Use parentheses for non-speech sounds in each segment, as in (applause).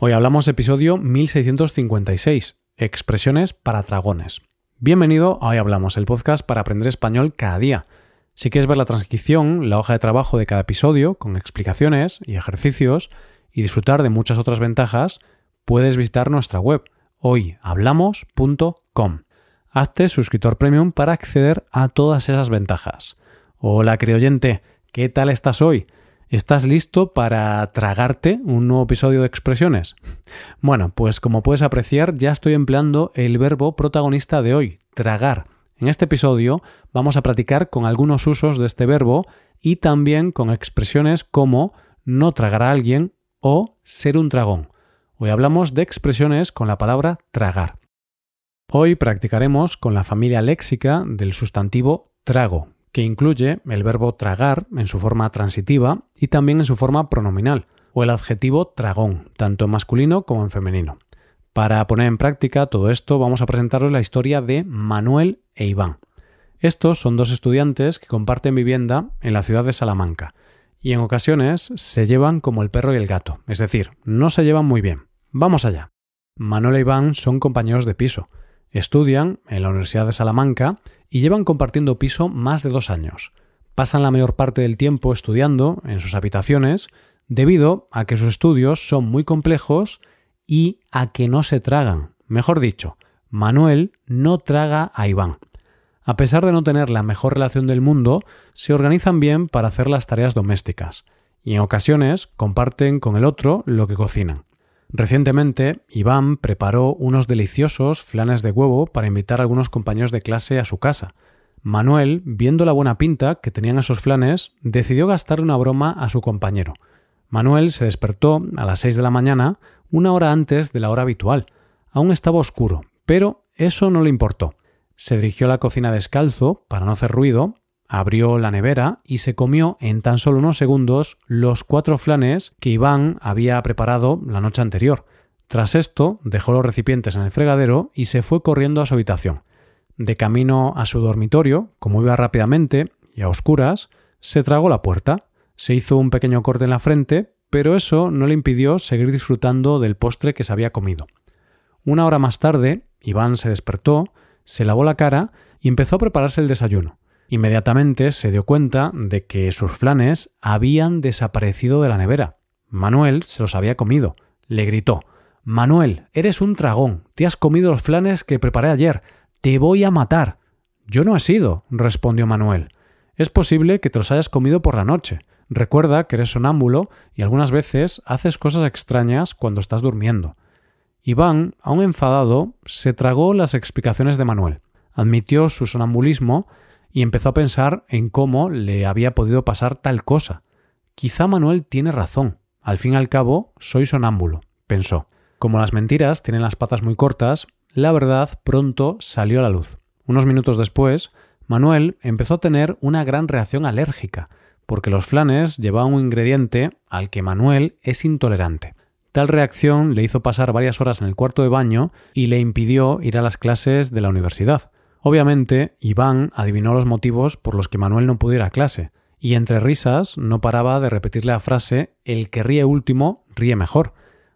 Hoy hablamos episodio 1656, expresiones para dragones. Bienvenido a Hoy Hablamos, el podcast para aprender español cada día. Si quieres ver la transcripción, la hoja de trabajo de cada episodio, con explicaciones y ejercicios, y disfrutar de muchas otras ventajas, puedes visitar nuestra web hoyhablamos.com. Hazte suscriptor premium para acceder a todas esas ventajas. Hola, creyente, ¿qué tal estás hoy? ¿Estás listo para tragarte un nuevo episodio de expresiones? Bueno, pues como puedes apreciar, ya estoy empleando el verbo protagonista de hoy, tragar. En este episodio vamos a practicar con algunos usos de este verbo y también con expresiones como no tragar a alguien o ser un dragón. Hoy hablamos de expresiones con la palabra tragar. Hoy practicaremos con la familia léxica del sustantivo trago, que incluye el verbo tragar en su forma transitiva y también en su forma pronominal, o el adjetivo tragón, tanto en masculino como en femenino. Para poner en práctica todo esto vamos a presentaros la historia de Manuel e Iván. Estos son dos estudiantes que comparten vivienda en la ciudad de Salamanca y en ocasiones se llevan como el perro y el gato, es decir, no se llevan muy bien. Vamos allá. Manuel e Iván son compañeros de piso, estudian en la Universidad de Salamanca y llevan compartiendo piso más de dos años. Pasan la mayor parte del tiempo estudiando en sus habitaciones debido a que sus estudios son muy complejos y a que no se tragan. Mejor dicho, Manuel no traga a Iván. A pesar de no tener la mejor relación del mundo, se organizan bien para hacer las tareas domésticas y en ocasiones comparten con el otro lo que cocinan. Recientemente, Iván preparó unos deliciosos flanes de huevo para invitar a algunos compañeros de clase a su casa. Manuel, viendo la buena pinta que tenían esos flanes, decidió gastar una broma a su compañero. Manuel se despertó a las seis de la mañana, una hora antes de la hora habitual. Aún estaba oscuro, pero eso no le importó. Se dirigió a la cocina descalzo para no hacer ruido abrió la nevera y se comió en tan solo unos segundos los cuatro flanes que Iván había preparado la noche anterior. Tras esto, dejó los recipientes en el fregadero y se fue corriendo a su habitación. De camino a su dormitorio, como iba rápidamente y a oscuras, se tragó la puerta, se hizo un pequeño corte en la frente, pero eso no le impidió seguir disfrutando del postre que se había comido. Una hora más tarde, Iván se despertó, se lavó la cara y empezó a prepararse el desayuno. Inmediatamente se dio cuenta de que sus flanes habían desaparecido de la nevera. Manuel se los había comido. Le gritó Manuel, eres un tragón. Te has comido los flanes que preparé ayer. Te voy a matar. Yo no he sido, respondió Manuel. Es posible que te los hayas comido por la noche. Recuerda que eres sonámbulo y algunas veces haces cosas extrañas cuando estás durmiendo. Iván, aún enfadado, se tragó las explicaciones de Manuel. Admitió su sonambulismo y empezó a pensar en cómo le había podido pasar tal cosa. Quizá Manuel tiene razón. Al fin y al cabo, soy sonámbulo, pensó. Como las mentiras tienen las patas muy cortas, la verdad pronto salió a la luz. Unos minutos después, Manuel empezó a tener una gran reacción alérgica, porque los flanes llevaban un ingrediente al que Manuel es intolerante. Tal reacción le hizo pasar varias horas en el cuarto de baño y le impidió ir a las clases de la universidad. Obviamente, Iván adivinó los motivos por los que Manuel no pudiera clase, y entre risas no paraba de repetirle la frase El que ríe último ríe mejor.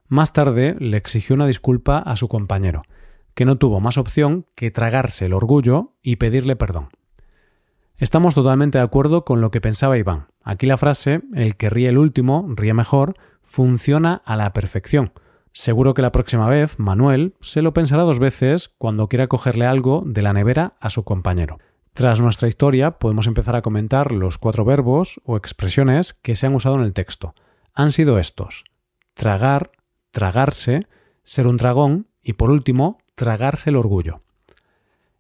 Más tarde le exigió una disculpa a su compañero, que no tuvo más opción que tragarse el orgullo y pedirle perdón. Estamos totalmente de acuerdo con lo que pensaba Iván. Aquí la frase El que ríe el último ríe mejor funciona a la perfección. Seguro que la próxima vez Manuel se lo pensará dos veces cuando quiera cogerle algo de la nevera a su compañero. Tras nuestra historia podemos empezar a comentar los cuatro verbos o expresiones que se han usado en el texto. Han sido estos tragar, tragarse, ser un dragón y por último, tragarse el orgullo.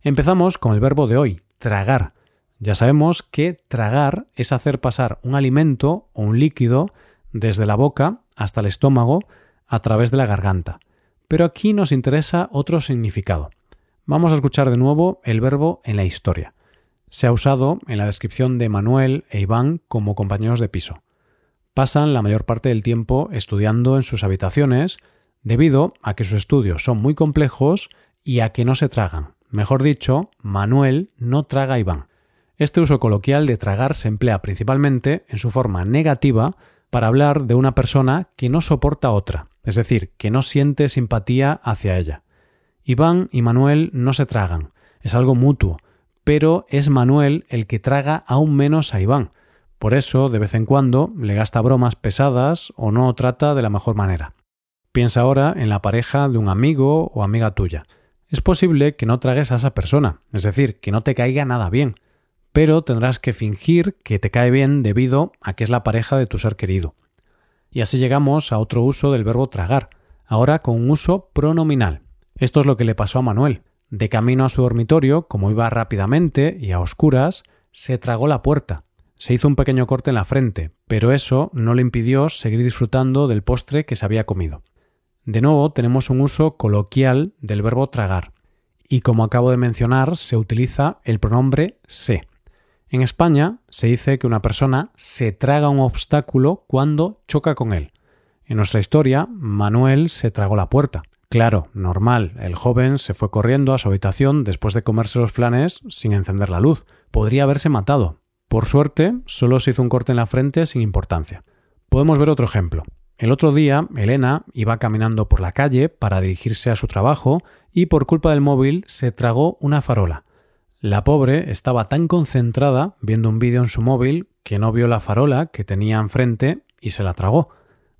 Empezamos con el verbo de hoy, tragar. Ya sabemos que tragar es hacer pasar un alimento o un líquido desde la boca hasta el estómago a través de la garganta. Pero aquí nos interesa otro significado. Vamos a escuchar de nuevo el verbo en la historia. Se ha usado en la descripción de Manuel e Iván como compañeros de piso. Pasan la mayor parte del tiempo estudiando en sus habitaciones debido a que sus estudios son muy complejos y a que no se tragan. Mejor dicho, Manuel no traga a Iván. Este uso coloquial de tragar se emplea principalmente en su forma negativa para hablar de una persona que no soporta a otra, es decir, que no siente simpatía hacia ella. Iván y Manuel no se tragan, es algo mutuo, pero es Manuel el que traga aún menos a Iván. Por eso, de vez en cuando, le gasta bromas pesadas o no trata de la mejor manera. Piensa ahora en la pareja de un amigo o amiga tuya. Es posible que no tragues a esa persona, es decir, que no te caiga nada bien, pero tendrás que fingir que te cae bien debido a que es la pareja de tu ser querido. Y así llegamos a otro uso del verbo tragar, ahora con un uso pronominal. Esto es lo que le pasó a Manuel. De camino a su dormitorio, como iba rápidamente y a oscuras, se tragó la puerta. Se hizo un pequeño corte en la frente, pero eso no le impidió seguir disfrutando del postre que se había comido. De nuevo tenemos un uso coloquial del verbo tragar, y como acabo de mencionar, se utiliza el pronombre se. En España se dice que una persona se traga un obstáculo cuando choca con él. En nuestra historia, Manuel se tragó la puerta. Claro, normal, el joven se fue corriendo a su habitación después de comerse los flanes sin encender la luz. Podría haberse matado. Por suerte, solo se hizo un corte en la frente sin importancia. Podemos ver otro ejemplo. El otro día, Elena iba caminando por la calle para dirigirse a su trabajo y por culpa del móvil se tragó una farola. La pobre estaba tan concentrada viendo un vídeo en su móvil que no vio la farola que tenía enfrente y se la tragó.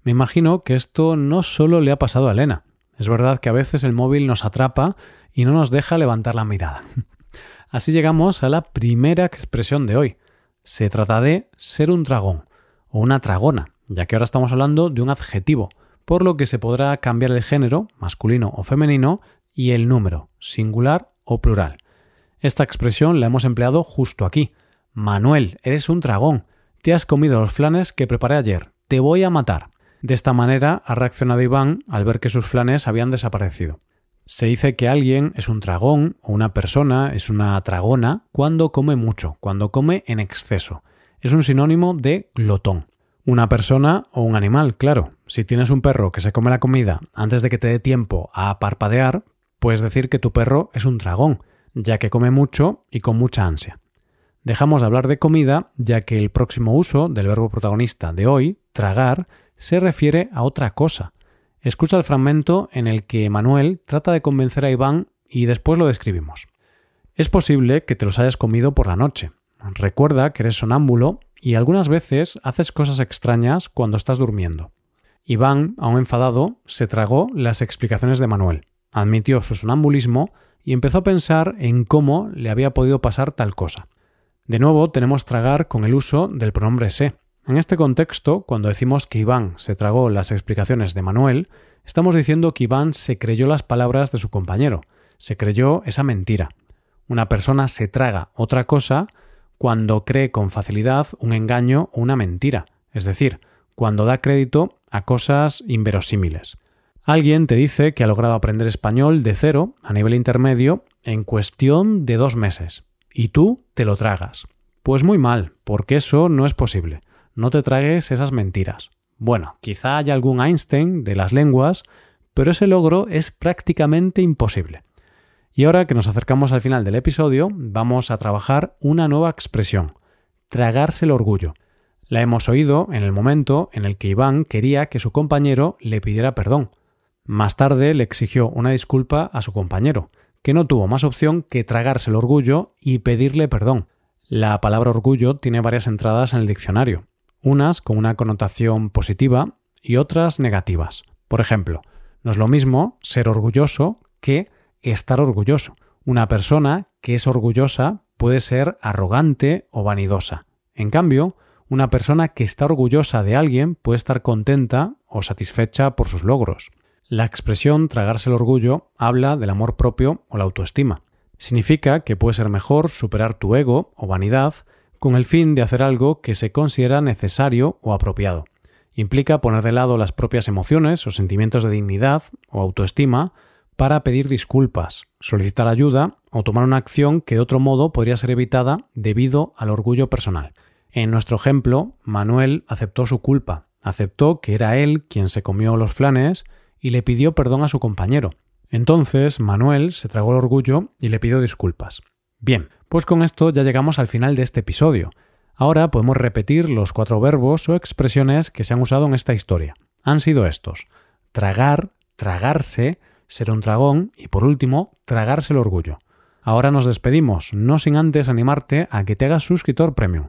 Me imagino que esto no solo le ha pasado a Elena. Es verdad que a veces el móvil nos atrapa y no nos deja levantar la mirada. (laughs) Así llegamos a la primera expresión de hoy. Se trata de ser un dragón o una tragona, ya que ahora estamos hablando de un adjetivo, por lo que se podrá cambiar el género, masculino o femenino, y el número, singular o plural. Esta expresión la hemos empleado justo aquí. Manuel, eres un dragón. Te has comido los flanes que preparé ayer. Te voy a matar. De esta manera ha reaccionado Iván al ver que sus flanes habían desaparecido. Se dice que alguien es un dragón o una persona es una tragona cuando come mucho, cuando come en exceso. Es un sinónimo de glotón. Una persona o un animal, claro. Si tienes un perro que se come la comida antes de que te dé tiempo a parpadear, puedes decir que tu perro es un dragón, ya que come mucho y con mucha ansia. Dejamos de hablar de comida, ya que el próximo uso del verbo protagonista de hoy, tragar, se refiere a otra cosa. Escucha el fragmento en el que Manuel trata de convencer a Iván y después lo describimos. Es posible que te los hayas comido por la noche. Recuerda que eres sonámbulo y algunas veces haces cosas extrañas cuando estás durmiendo. Iván, aún enfadado, se tragó las explicaciones de Manuel, admitió su sonambulismo y empezó a pensar en cómo le había podido pasar tal cosa. De nuevo tenemos tragar con el uso del pronombre se. En este contexto, cuando decimos que Iván se tragó las explicaciones de Manuel, estamos diciendo que Iván se creyó las palabras de su compañero, se creyó esa mentira. Una persona se traga otra cosa cuando cree con facilidad un engaño o una mentira, es decir, cuando da crédito a cosas inverosímiles. Alguien te dice que ha logrado aprender español de cero a nivel intermedio en cuestión de dos meses, y tú te lo tragas. Pues muy mal, porque eso no es posible no te tragues esas mentiras. Bueno, quizá haya algún Einstein de las lenguas, pero ese logro es prácticamente imposible. Y ahora que nos acercamos al final del episodio, vamos a trabajar una nueva expresión, tragarse el orgullo. La hemos oído en el momento en el que Iván quería que su compañero le pidiera perdón. Más tarde le exigió una disculpa a su compañero, que no tuvo más opción que tragarse el orgullo y pedirle perdón. La palabra orgullo tiene varias entradas en el diccionario, unas con una connotación positiva y otras negativas. Por ejemplo, no es lo mismo ser orgulloso que estar orgulloso. Una persona que es orgullosa puede ser arrogante o vanidosa. En cambio, una persona que está orgullosa de alguien puede estar contenta o satisfecha por sus logros. La expresión tragarse el orgullo habla del amor propio o la autoestima. Significa que puede ser mejor superar tu ego o vanidad con el fin de hacer algo que se considera necesario o apropiado. Implica poner de lado las propias emociones o sentimientos de dignidad o autoestima para pedir disculpas, solicitar ayuda o tomar una acción que de otro modo podría ser evitada debido al orgullo personal. En nuestro ejemplo, Manuel aceptó su culpa, aceptó que era él quien se comió los flanes y le pidió perdón a su compañero. Entonces Manuel se tragó el orgullo y le pidió disculpas. Bien, pues con esto ya llegamos al final de este episodio. Ahora podemos repetir los cuatro verbos o expresiones que se han usado en esta historia. Han sido estos. Tragar, tragarse, ser un dragón y por último, tragarse el orgullo. Ahora nos despedimos, no sin antes animarte a que te hagas suscriptor premium.